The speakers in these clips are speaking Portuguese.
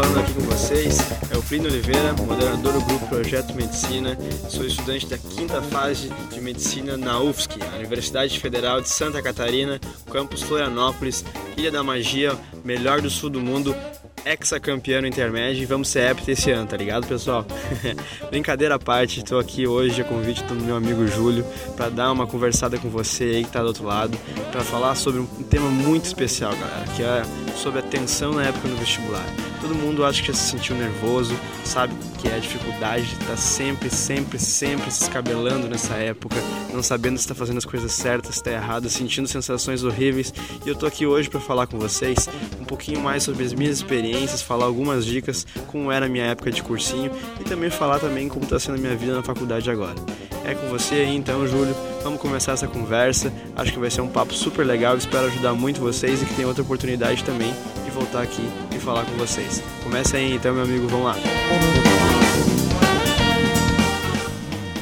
falando aqui com vocês é o Plínio Oliveira, moderador do grupo Projeto Medicina. Sou estudante da quinta fase de medicina na UFSC, Universidade Federal de Santa Catarina, campus Florianópolis, Ilha da Magia, melhor do sul do mundo, ex-campeão intermédio e vamos ser hepta esse ano, tá ligado, pessoal? Brincadeira à parte, estou aqui hoje a convite do meu amigo Júlio para dar uma conversada com você aí que tá do outro lado, para falar sobre um tema muito especial, galera, que é sobre a tensão na época do vestibular. Todo mundo acha que já se sentiu nervoso, sabe que é a dificuldade de estar tá sempre, sempre, sempre se escabelando nessa época, não sabendo se está fazendo as coisas certas, se está errado, sentindo sensações horríveis. E eu tô aqui hoje para falar com vocês um pouquinho mais sobre as minhas experiências, falar algumas dicas, como era a minha época de cursinho e também falar também como está sendo a minha vida na faculdade agora. É com você aí então, Júlio. Vamos começar essa conversa. Acho que vai ser um papo super legal. Espero ajudar muito vocês e que tenha outra oportunidade também de voltar aqui e falar com vocês. Comece aí então, meu amigo. Vamos lá.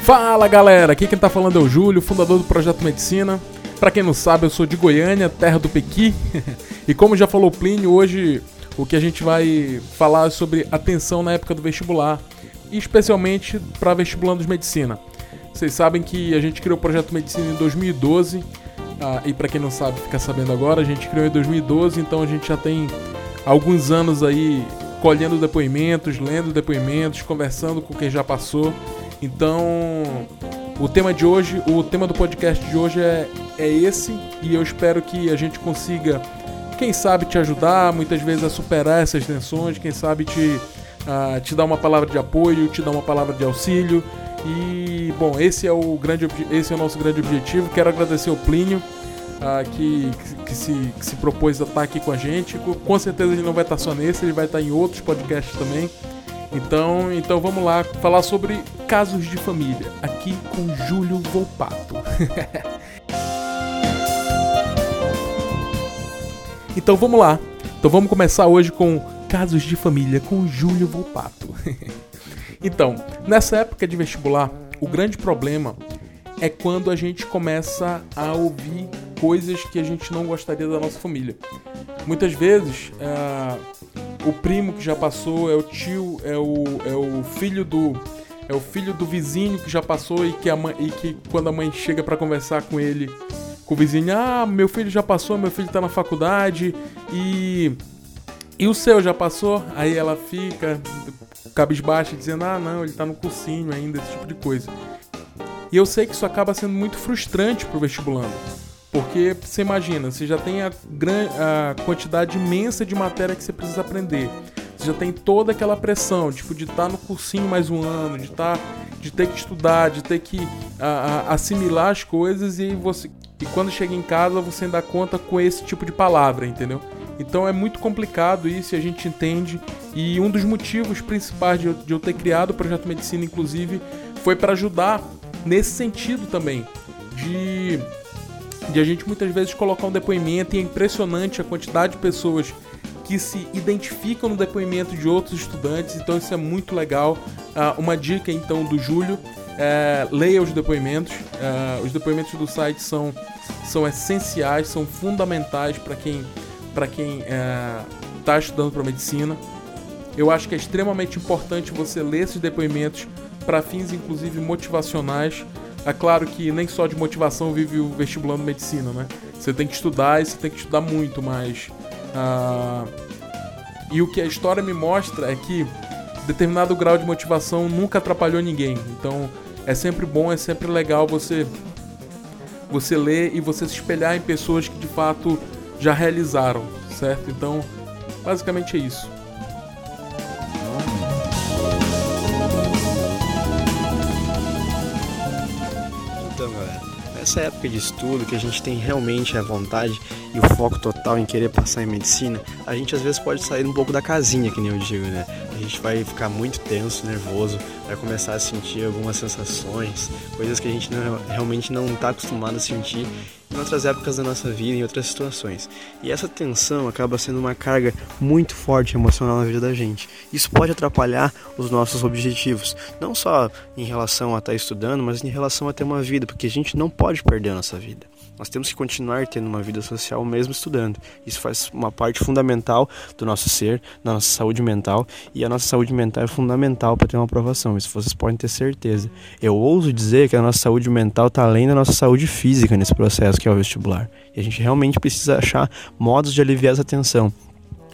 Fala galera, aqui quem tá falando é o Júlio, fundador do Projeto Medicina. Para quem não sabe, eu sou de Goiânia, terra do Pequi. e como já falou Plínio, hoje o que a gente vai falar é sobre atenção na época do vestibular, especialmente para vestibulandos de medicina. Vocês sabem que a gente criou o Projeto Medicina em 2012, ah, e para quem não sabe, fica sabendo agora, a gente criou em 2012, então a gente já tem alguns anos aí colhendo depoimentos, lendo depoimentos, conversando com quem já passou. Então, o tema de hoje, o tema do podcast de hoje é, é esse e eu espero que a gente consiga, quem sabe, te ajudar muitas vezes a superar essas tensões, quem sabe te, uh, te dar uma palavra de apoio, te dar uma palavra de auxílio. E, bom, esse é o, grande, esse é o nosso grande objetivo. Quero agradecer ao Plínio. Uh, que, que, se, que se propôs a estar aqui com a gente. Com certeza ele não vai estar só nesse, ele vai estar em outros podcasts também. Então, então vamos lá falar sobre casos de família, aqui com Júlio Volpato. então vamos lá. Então vamos começar hoje com casos de família com Júlio Volpato. então, nessa época de vestibular, o grande problema é quando a gente começa a ouvir coisas que a gente não gostaria da nossa família. Muitas vezes, uh, o primo que já passou é o tio, é o, é o filho do é o filho do vizinho que já passou e que, a mãe, e que quando a mãe chega para conversar com ele, com o vizinho, ah, meu filho já passou, meu filho tá na faculdade e e o seu já passou? Aí ela fica cabisbaixa dizendo: "Ah, não, ele tá no cursinho ainda", esse tipo de coisa. E eu sei que isso acaba sendo muito frustrante pro vestibulando. Porque você imagina, você já tem a, a quantidade imensa de matéria que você precisa aprender. Você já tem toda aquela pressão, tipo, de estar tá no cursinho mais um ano, de estar. Tá, de ter que estudar, de ter que a, a, assimilar as coisas e você. E quando chega em casa você ainda conta com esse tipo de palavra, entendeu? Então é muito complicado isso e a gente entende. E um dos motivos principais de de eu ter criado o projeto Medicina, inclusive, foi para ajudar nesse sentido também. De de a gente muitas vezes colocar um depoimento e é impressionante a quantidade de pessoas que se identificam no depoimento de outros estudantes, então isso é muito legal. Uh, uma dica então do Júlio: é, leia os depoimentos. Uh, os depoimentos do site são, são essenciais, são fundamentais para quem para quem está é, estudando para medicina. Eu acho que é extremamente importante você ler esses depoimentos para fins inclusive motivacionais. É claro que nem só de motivação vive o vestibulando medicina, né? Você tem que estudar e você tem que estudar muito, mas. Uh... E o que a história me mostra é que determinado grau de motivação nunca atrapalhou ninguém. Então é sempre bom, é sempre legal você você ler e você se espelhar em pessoas que de fato já realizaram, certo? Então, basicamente é isso. Nessa época de estudo, que a gente tem realmente a vontade e o foco total em querer passar em medicina, a gente às vezes pode sair um pouco da casinha, que nem eu digo, né? A gente vai ficar muito tenso, nervoso, vai começar a sentir algumas sensações, coisas que a gente não, realmente não está acostumado a sentir. Em outras épocas da nossa vida, em outras situações. E essa tensão acaba sendo uma carga muito forte emocional na vida da gente. Isso pode atrapalhar os nossos objetivos, não só em relação a estar estudando, mas em relação a ter uma vida, porque a gente não pode perder a nossa vida. Nós temos que continuar tendo uma vida social mesmo estudando. Isso faz uma parte fundamental do nosso ser, da nossa saúde mental, e a nossa saúde mental é fundamental para ter uma aprovação. Isso vocês podem ter certeza. Eu ouso dizer que a nossa saúde mental está além da nossa saúde física nesse processo que é o vestibular. E a gente realmente precisa achar modos de aliviar essa tensão.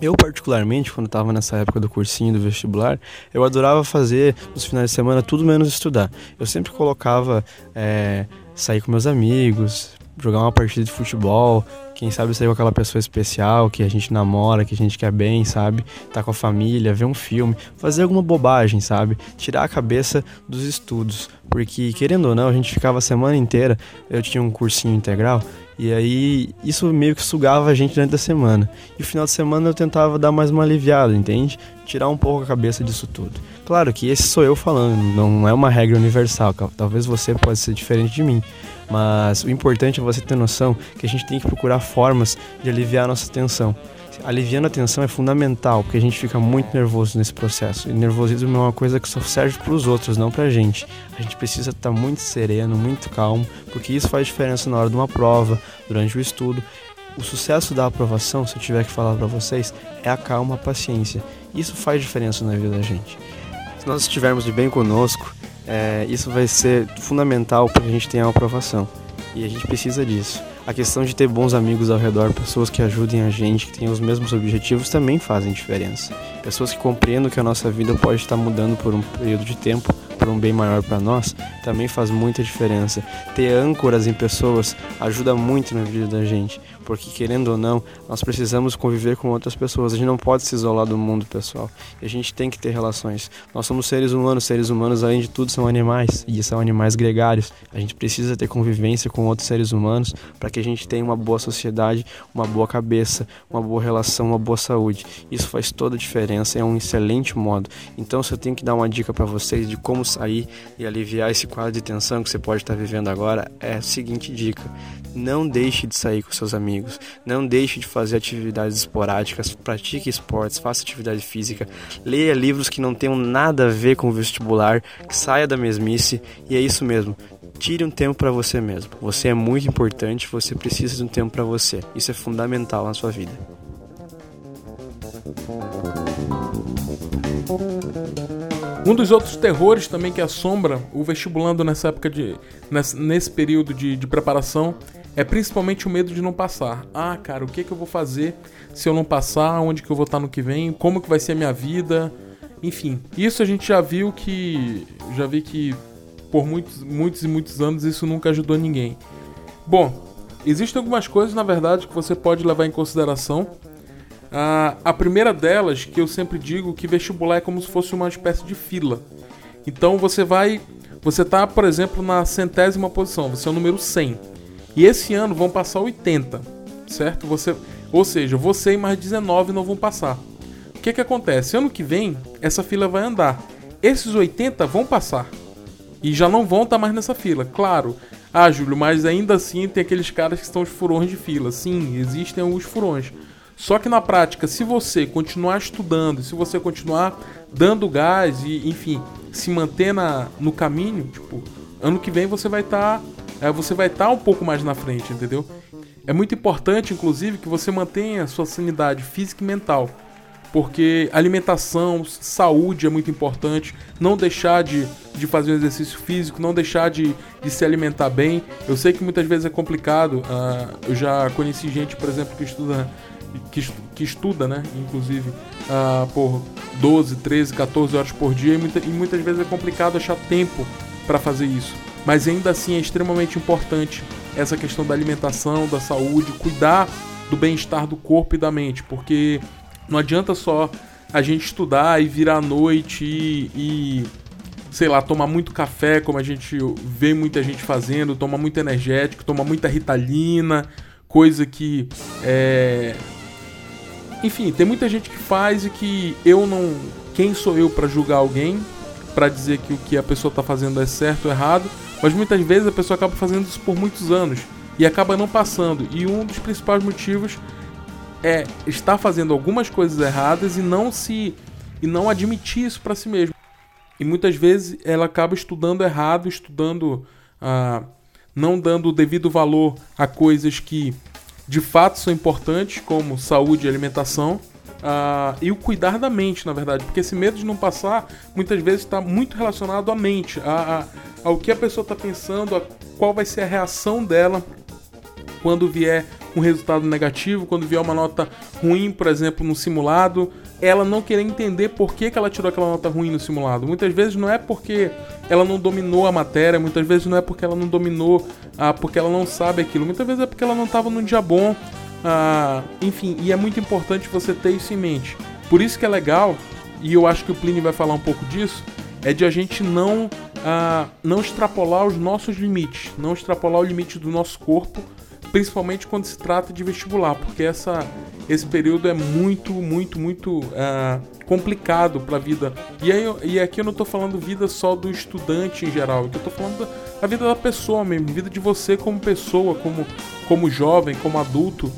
Eu, particularmente, quando estava nessa época do cursinho do vestibular, eu adorava fazer nos finais de semana tudo menos estudar. Eu sempre colocava é, sair com meus amigos, jogar uma partida de futebol, quem sabe sair com aquela pessoa especial que a gente namora, que a gente quer bem, sabe? Tá com a família, ver um filme, fazer alguma bobagem, sabe? Tirar a cabeça dos estudos, porque querendo ou não, a gente ficava a semana inteira, eu tinha um cursinho integral, e aí isso meio que sugava a gente durante a semana. E o final de semana eu tentava dar mais uma aliviada, entende? Tirar um pouco a cabeça disso tudo. Claro que esse sou eu falando, não é uma regra universal, talvez você possa ser diferente de mim. Mas o importante é você ter noção que a gente tem que procurar formas de aliviar a nossa tensão. Aliviando a tensão é fundamental, porque a gente fica muito nervoso nesse processo. E nervosismo é uma coisa que só serve para os outros, não para a gente. A gente precisa estar muito sereno, muito calmo, porque isso faz diferença na hora de uma prova, durante o estudo. O sucesso da aprovação, se eu tiver que falar para vocês, é a calma, a paciência. Isso faz diferença na vida da gente. Se nós estivermos de bem conosco, é, isso vai ser fundamental para a gente ter uma aprovação. E a gente precisa disso. A questão de ter bons amigos ao redor, pessoas que ajudem a gente, que tenham os mesmos objetivos, também fazem diferença. Pessoas que compreendam que a nossa vida pode estar mudando por um período de tempo para um bem maior para nós, também faz muita diferença. Ter âncoras em pessoas ajuda muito na vida da gente, porque querendo ou não, nós precisamos conviver com outras pessoas. A gente não pode se isolar do mundo pessoal. A gente tem que ter relações. Nós somos seres humanos, seres humanos além de tudo são animais e são animais gregários. A gente precisa ter convivência com outros seres humanos para que a gente tenha uma boa sociedade, uma boa cabeça, uma boa relação, uma boa saúde. Isso faz toda a diferença, é um excelente modo. Então, se eu tenho que dar uma dica para vocês de como sair e aliviar esse quadro de tensão que você pode estar vivendo agora, é a seguinte dica: não deixe de sair com seus amigos, não deixe de fazer atividades esporádicas, pratique esportes, faça atividade física, leia livros que não tenham nada a ver com o vestibular, saia da mesmice e é isso mesmo. Tire um tempo para você mesmo. Você é muito importante, você precisa de um tempo para você. Isso é fundamental na sua vida. Um dos outros terrores também que assombra o vestibulando nessa época de. nesse, nesse período de, de, preparação é principalmente o medo de não passar. Ah, cara, o que, que eu vou fazer se eu não passar? Onde que eu vou estar no que vem? Como que vai ser a minha vida? Enfim, isso a gente já viu que. Já vi que por muitos, muitos e muitos anos isso nunca ajudou ninguém. Bom, existem algumas coisas, na verdade, que você pode levar em consideração Uh, a primeira delas, que eu sempre digo que vestibular é como se fosse uma espécie de fila. Então você vai. Você tá, por exemplo, na centésima posição, você é o número 100. E esse ano vão passar 80, certo? Você, ou seja, você e mais 19 não vão passar. O que que acontece? Ano que vem, essa fila vai andar. Esses 80 vão passar. E já não vão estar tá mais nessa fila. Claro. Ah, Júlio, mas ainda assim tem aqueles caras que estão os furões de fila. Sim, existem alguns furões. Só que na prática, se você continuar estudando, se você continuar dando gás e, enfim, se manter na, no caminho, tipo, ano que vem você vai estar tá, é, você vai estar tá um pouco mais na frente, entendeu? É muito importante, inclusive, que você mantenha a sua sanidade física e mental. Porque alimentação, saúde é muito importante. Não deixar de, de fazer um exercício físico, não deixar de, de se alimentar bem. Eu sei que muitas vezes é complicado. Uh, eu já conheci gente, por exemplo, que estuda que, que estuda, né? Inclusive, uh, por 12, 13, 14 horas por dia e, muita, e muitas vezes é complicado achar tempo para fazer isso. Mas ainda assim é extremamente importante essa questão da alimentação, da saúde, cuidar do bem-estar do corpo e da mente, porque não adianta só a gente estudar e virar à noite e, e sei lá, tomar muito café, como a gente vê muita gente fazendo, tomar muito energético, tomar muita ritalina, coisa que é, enfim, tem muita gente que faz e que eu não. Quem sou eu para julgar alguém? para dizer que o que a pessoa tá fazendo é certo ou errado? Mas muitas vezes a pessoa acaba fazendo isso por muitos anos. e acaba não passando. E um dos principais motivos é estar fazendo algumas coisas erradas e não se e não admitir isso para si mesmo. E muitas vezes ela acaba estudando errado, estudando ah, não dando o devido valor a coisas que de fato são importantes, como saúde e alimentação. Uh, e o cuidar da mente, na verdade, porque esse medo de não passar muitas vezes está muito relacionado à mente, a, a, ao que a pessoa está pensando, a qual vai ser a reação dela quando vier um resultado negativo, quando vier uma nota ruim, por exemplo, no simulado, ela não querer entender por que, que ela tirou aquela nota ruim no simulado. Muitas vezes não é porque ela não dominou a matéria, muitas vezes não é porque ela não dominou, ah, porque ela não sabe aquilo, muitas vezes é porque ela não estava num dia bom. Ah, enfim, e é muito importante você ter isso em mente. Por isso que é legal, e eu acho que o Plínio vai falar um pouco disso, é de a gente não, ah, não extrapolar os nossos limites, não extrapolar o limite do nosso corpo principalmente quando se trata de vestibular, porque essa, esse período é muito, muito, muito uh, complicado para a vida. E, aí, e aqui eu não estou falando vida só do estudante em geral, eu estou falando da, da vida da pessoa mesmo, vida de você como pessoa, como, como jovem, como adulto.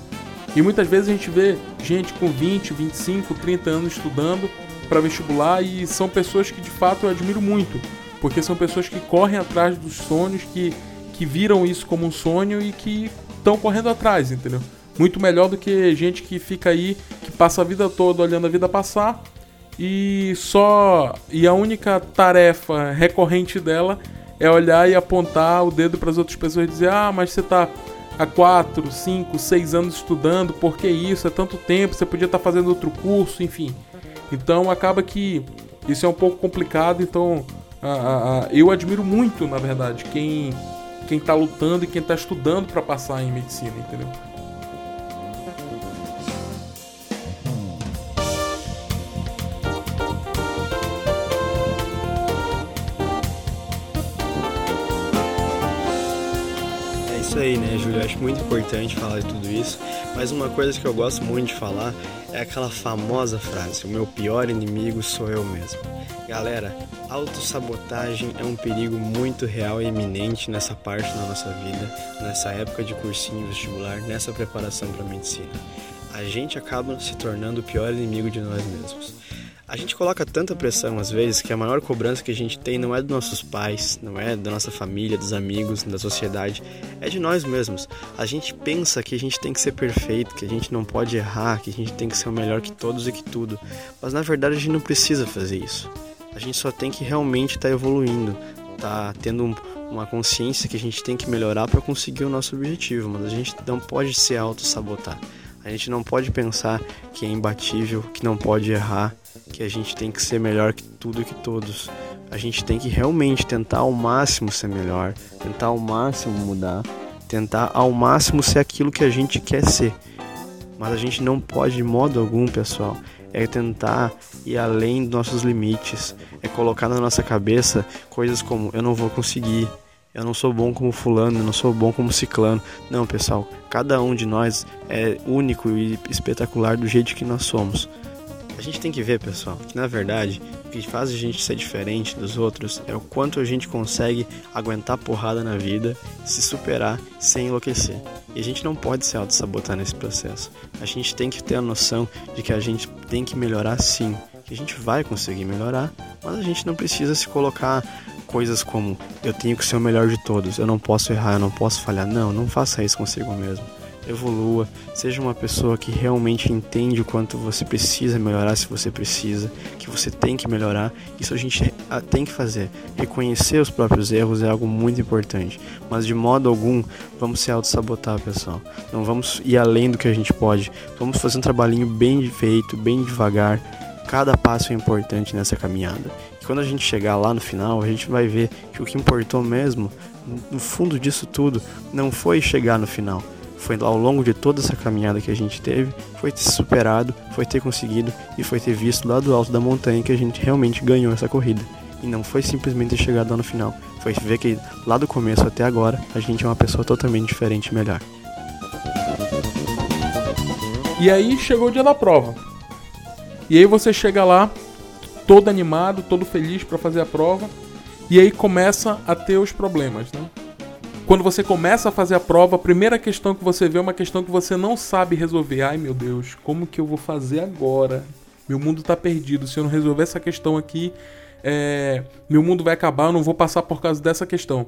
E muitas vezes a gente vê gente com 20, 25, 30 anos estudando para vestibular e são pessoas que de fato eu admiro muito, porque são pessoas que correm atrás dos sonhos, que, que viram isso como um sonho e que estão correndo atrás, entendeu? Muito melhor do que gente que fica aí, que passa a vida toda olhando a vida passar e só. E a única tarefa recorrente dela é olhar e apontar o dedo para as outras pessoas e dizer: Ah, mas você está há 4, 5, 6 anos estudando, por que isso? É tanto tempo, você podia estar tá fazendo outro curso, enfim. Então acaba que isso é um pouco complicado, então a, a, a, eu admiro muito, na verdade, quem quem está lutando e quem está estudando para passar em medicina, entendeu? É isso aí, né, Júlio? Acho muito importante falar de tudo isso. Mas uma coisa que eu gosto muito de falar é aquela famosa frase: o meu pior inimigo sou eu mesmo. Galera, autossabotagem é um perigo muito real e iminente nessa parte da nossa vida, nessa época de cursinho vestibular, nessa preparação para medicina. A gente acaba se tornando o pior inimigo de nós mesmos. A gente coloca tanta pressão às vezes que a maior cobrança que a gente tem não é dos nossos pais, não é da nossa família, dos amigos, da sociedade, é de nós mesmos. A gente pensa que a gente tem que ser perfeito, que a gente não pode errar, que a gente tem que ser o melhor que todos e que tudo. Mas na verdade a gente não precisa fazer isso. A gente só tem que realmente estar tá evoluindo, tá tendo um, uma consciência que a gente tem que melhorar para conseguir o nosso objetivo, mas a gente não pode se auto-sabotar. A gente não pode pensar que é imbatível, que não pode errar, que a gente tem que ser melhor que tudo e que todos. A gente tem que realmente tentar ao máximo ser melhor, tentar ao máximo mudar, tentar ao máximo ser aquilo que a gente quer ser. Mas a gente não pode de modo algum, pessoal, é tentar ir além dos nossos limites, é colocar na nossa cabeça coisas como eu não vou conseguir, eu não sou bom como fulano, eu não sou bom como ciclano. Não, pessoal, cada um de nós é único e espetacular do jeito que nós somos. A gente tem que ver, pessoal, que na verdade o que faz a gente ser diferente dos outros é o quanto a gente consegue aguentar porrada na vida, se superar sem enlouquecer. E a gente não pode se auto-sabotar nesse processo. A gente tem que ter a noção de que a gente tem que melhorar sim, que a gente vai conseguir melhorar, mas a gente não precisa se colocar coisas como eu tenho que ser o melhor de todos, eu não posso errar, eu não posso falhar. Não, não faça isso consigo mesmo. Evolua, seja uma pessoa que realmente entende o quanto você precisa melhorar se você precisa, que você tem que melhorar. Isso a gente tem que fazer. Reconhecer os próprios erros é algo muito importante, mas de modo algum vamos se auto-sabotar, pessoal. Não vamos ir além do que a gente pode. Vamos fazer um trabalhinho bem feito, bem devagar. Cada passo é importante nessa caminhada quando a gente chegar lá no final, a gente vai ver que o que importou mesmo, no fundo disso tudo, não foi chegar no final. Foi ao longo de toda essa caminhada que a gente teve, foi ter superado, foi ter conseguido e foi ter visto lá do alto da montanha que a gente realmente ganhou essa corrida. E não foi simplesmente ter chegado lá no final, foi ver que lá do começo até agora a gente é uma pessoa totalmente diferente e melhor. E aí chegou o dia da prova. E aí você chega lá, todo animado, todo feliz para fazer a prova. E aí começa a ter os problemas, né? Quando você começa a fazer a prova, a primeira questão que você vê é uma questão que você não sabe resolver. Ai meu Deus, como que eu vou fazer agora? Meu mundo está perdido. Se eu não resolver essa questão aqui, é... meu mundo vai acabar. Eu não vou passar por causa dessa questão.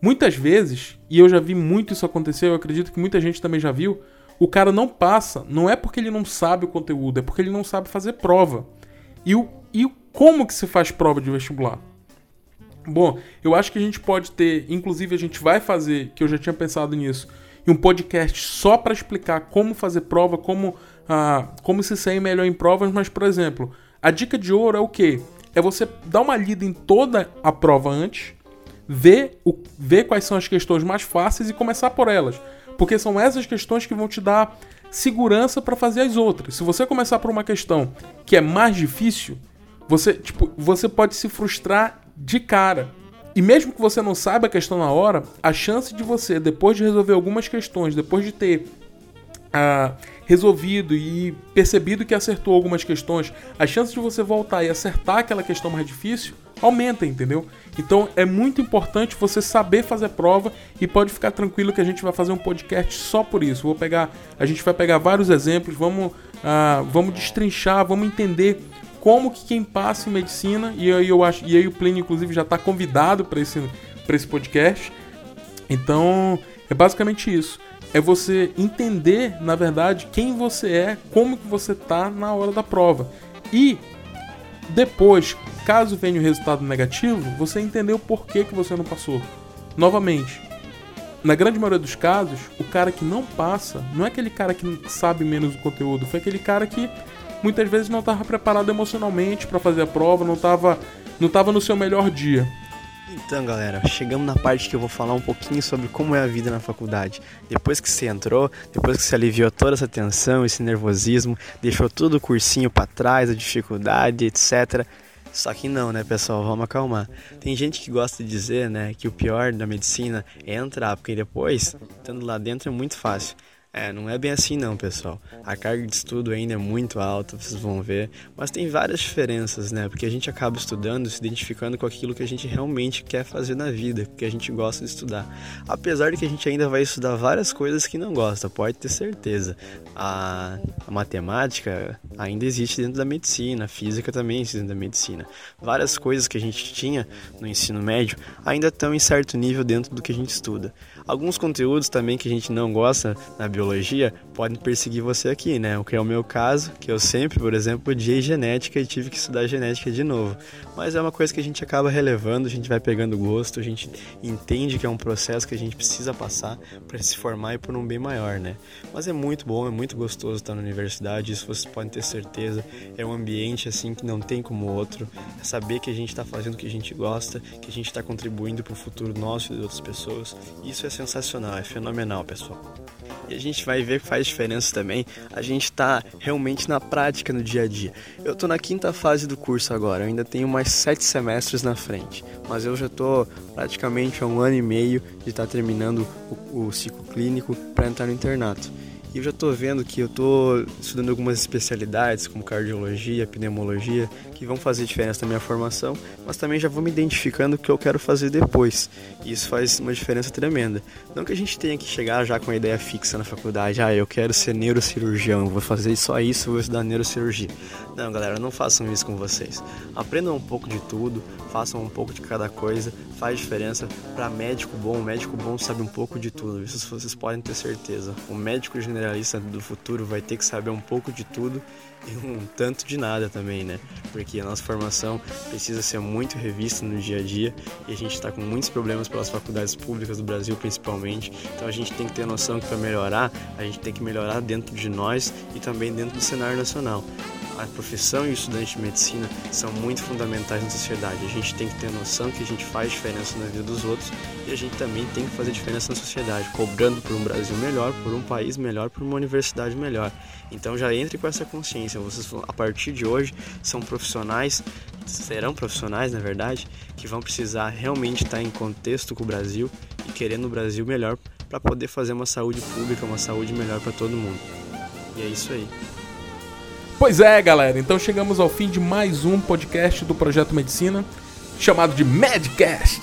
Muitas vezes, e eu já vi muito isso acontecer, eu acredito que muita gente também já viu, o cara não passa, não é porque ele não sabe o conteúdo, é porque ele não sabe fazer prova. E o, e como que se faz prova de vestibular? Bom, eu acho que a gente pode ter, inclusive a gente vai fazer, que eu já tinha pensado nisso, um podcast só para explicar como fazer prova, como, ah, como se sair melhor em provas, mas, por exemplo, a dica de ouro é o quê? É você dar uma lida em toda a prova antes, ver, o, ver quais são as questões mais fáceis e começar por elas. Porque são essas questões que vão te dar segurança para fazer as outras. Se você começar por uma questão que é mais difícil, você, tipo, você pode se frustrar de cara. E mesmo que você não saiba a questão na hora, a chance de você, depois de resolver algumas questões, depois de ter ah, resolvido e percebido que acertou algumas questões, a chance de você voltar e acertar aquela questão mais difícil aumenta, entendeu? Então é muito importante você saber fazer prova e pode ficar tranquilo que a gente vai fazer um podcast só por isso. Vou pegar, a gente vai pegar vários exemplos, vamos, ah, vamos destrinchar, vamos entender como que quem passa em medicina, e aí eu acho, e aí o Plínio inclusive já está convidado para esse, esse podcast. Então, é basicamente isso. É você entender, na verdade, quem você é, como que você tá na hora da prova. E depois, caso venha o resultado negativo, você entender o porquê que você não passou. Novamente, na grande maioria dos casos, o cara que não passa não é aquele cara que sabe menos o conteúdo, foi aquele cara que muitas vezes não estava preparado emocionalmente para fazer a prova, não estava não tava no seu melhor dia. Então, galera, chegamos na parte que eu vou falar um pouquinho sobre como é a vida na faculdade. Depois que você entrou, depois que você aliviou toda essa tensão, esse nervosismo, deixou todo o cursinho para trás, a dificuldade, etc. Só que não, né, pessoal? Vamos acalmar. Tem gente que gosta de dizer, né, que o pior da medicina é entrar, porque depois, estando lá dentro, é muito fácil. É, não é bem assim não, pessoal. A carga de estudo ainda é muito alta, vocês vão ver, mas tem várias diferenças, né? Porque a gente acaba estudando, se identificando com aquilo que a gente realmente quer fazer na vida, que a gente gosta de estudar. Apesar de que a gente ainda vai estudar várias coisas que não gosta, pode ter certeza. A, a matemática ainda existe dentro da medicina, a física também existe dentro da medicina. Várias coisas que a gente tinha no ensino médio ainda estão em certo nível dentro do que a gente estuda. Alguns conteúdos também que a gente não gosta na biologia podem perseguir você aqui, né? O que é o meu caso, que eu sempre, por exemplo, odiei genética e tive que estudar genética de novo. Mas é uma coisa que a gente acaba relevando, a gente vai pegando gosto, a gente entende que é um processo que a gente precisa passar para se formar e por um bem maior, né? Mas é muito bom, é muito gostoso estar na universidade, isso vocês podem ter certeza. É um ambiente assim que não tem como outro. É saber que a gente está fazendo o que a gente gosta, que a gente está contribuindo para o futuro nosso e de outras pessoas. Isso é sensacional, é fenomenal, pessoal. E a gente vai ver que faz diferença também. A gente está realmente na prática no dia a dia. Eu estou na quinta fase do curso agora, eu ainda tenho mais sete semestres na frente, mas eu já estou praticamente há um ano e meio de estar tá terminando o, o ciclo clínico para entrar no internato. E eu já estou vendo que eu estou estudando algumas especialidades, como cardiologia, pneumologia, que vão fazer diferença na minha formação, mas também já vou me identificando o que eu quero fazer depois. E isso faz uma diferença tremenda. Não que a gente tenha que chegar já com a ideia fixa na faculdade, ah, eu quero ser neurocirurgião, vou fazer só isso, vou estudar neurocirurgia. Não, galera, não façam isso com vocês. Aprendam um pouco de tudo, façam um pouco de cada coisa, faz diferença. Para médico bom, o médico bom sabe um pouco de tudo, isso vocês podem ter certeza. O médico generalista do futuro vai ter que saber um pouco de tudo e um tanto de nada também, né? Porque a nossa formação precisa ser muito revista no dia a dia e a gente está com muitos problemas pelas faculdades públicas do Brasil, principalmente. Então a gente tem que ter noção que para melhorar, a gente tem que melhorar dentro de nós e também dentro do cenário nacional a profissão e o estudante de medicina são muito fundamentais na sociedade. A gente tem que ter noção que a gente faz diferença na vida dos outros e a gente também tem que fazer diferença na sociedade, cobrando por um Brasil melhor, por um país melhor, por uma universidade melhor. Então já entre com essa consciência. Vocês, a partir de hoje, são profissionais, serão profissionais, na verdade, que vão precisar realmente estar em contexto com o Brasil e querendo o Brasil melhor para poder fazer uma saúde pública, uma saúde melhor para todo mundo. E é isso aí. Pois é, galera, então chegamos ao fim de mais um podcast do Projeto Medicina, chamado de Medcast.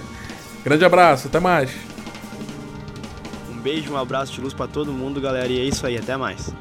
Grande abraço, até mais. Um beijo, um abraço de luz para todo mundo, galera, e é isso aí, até mais.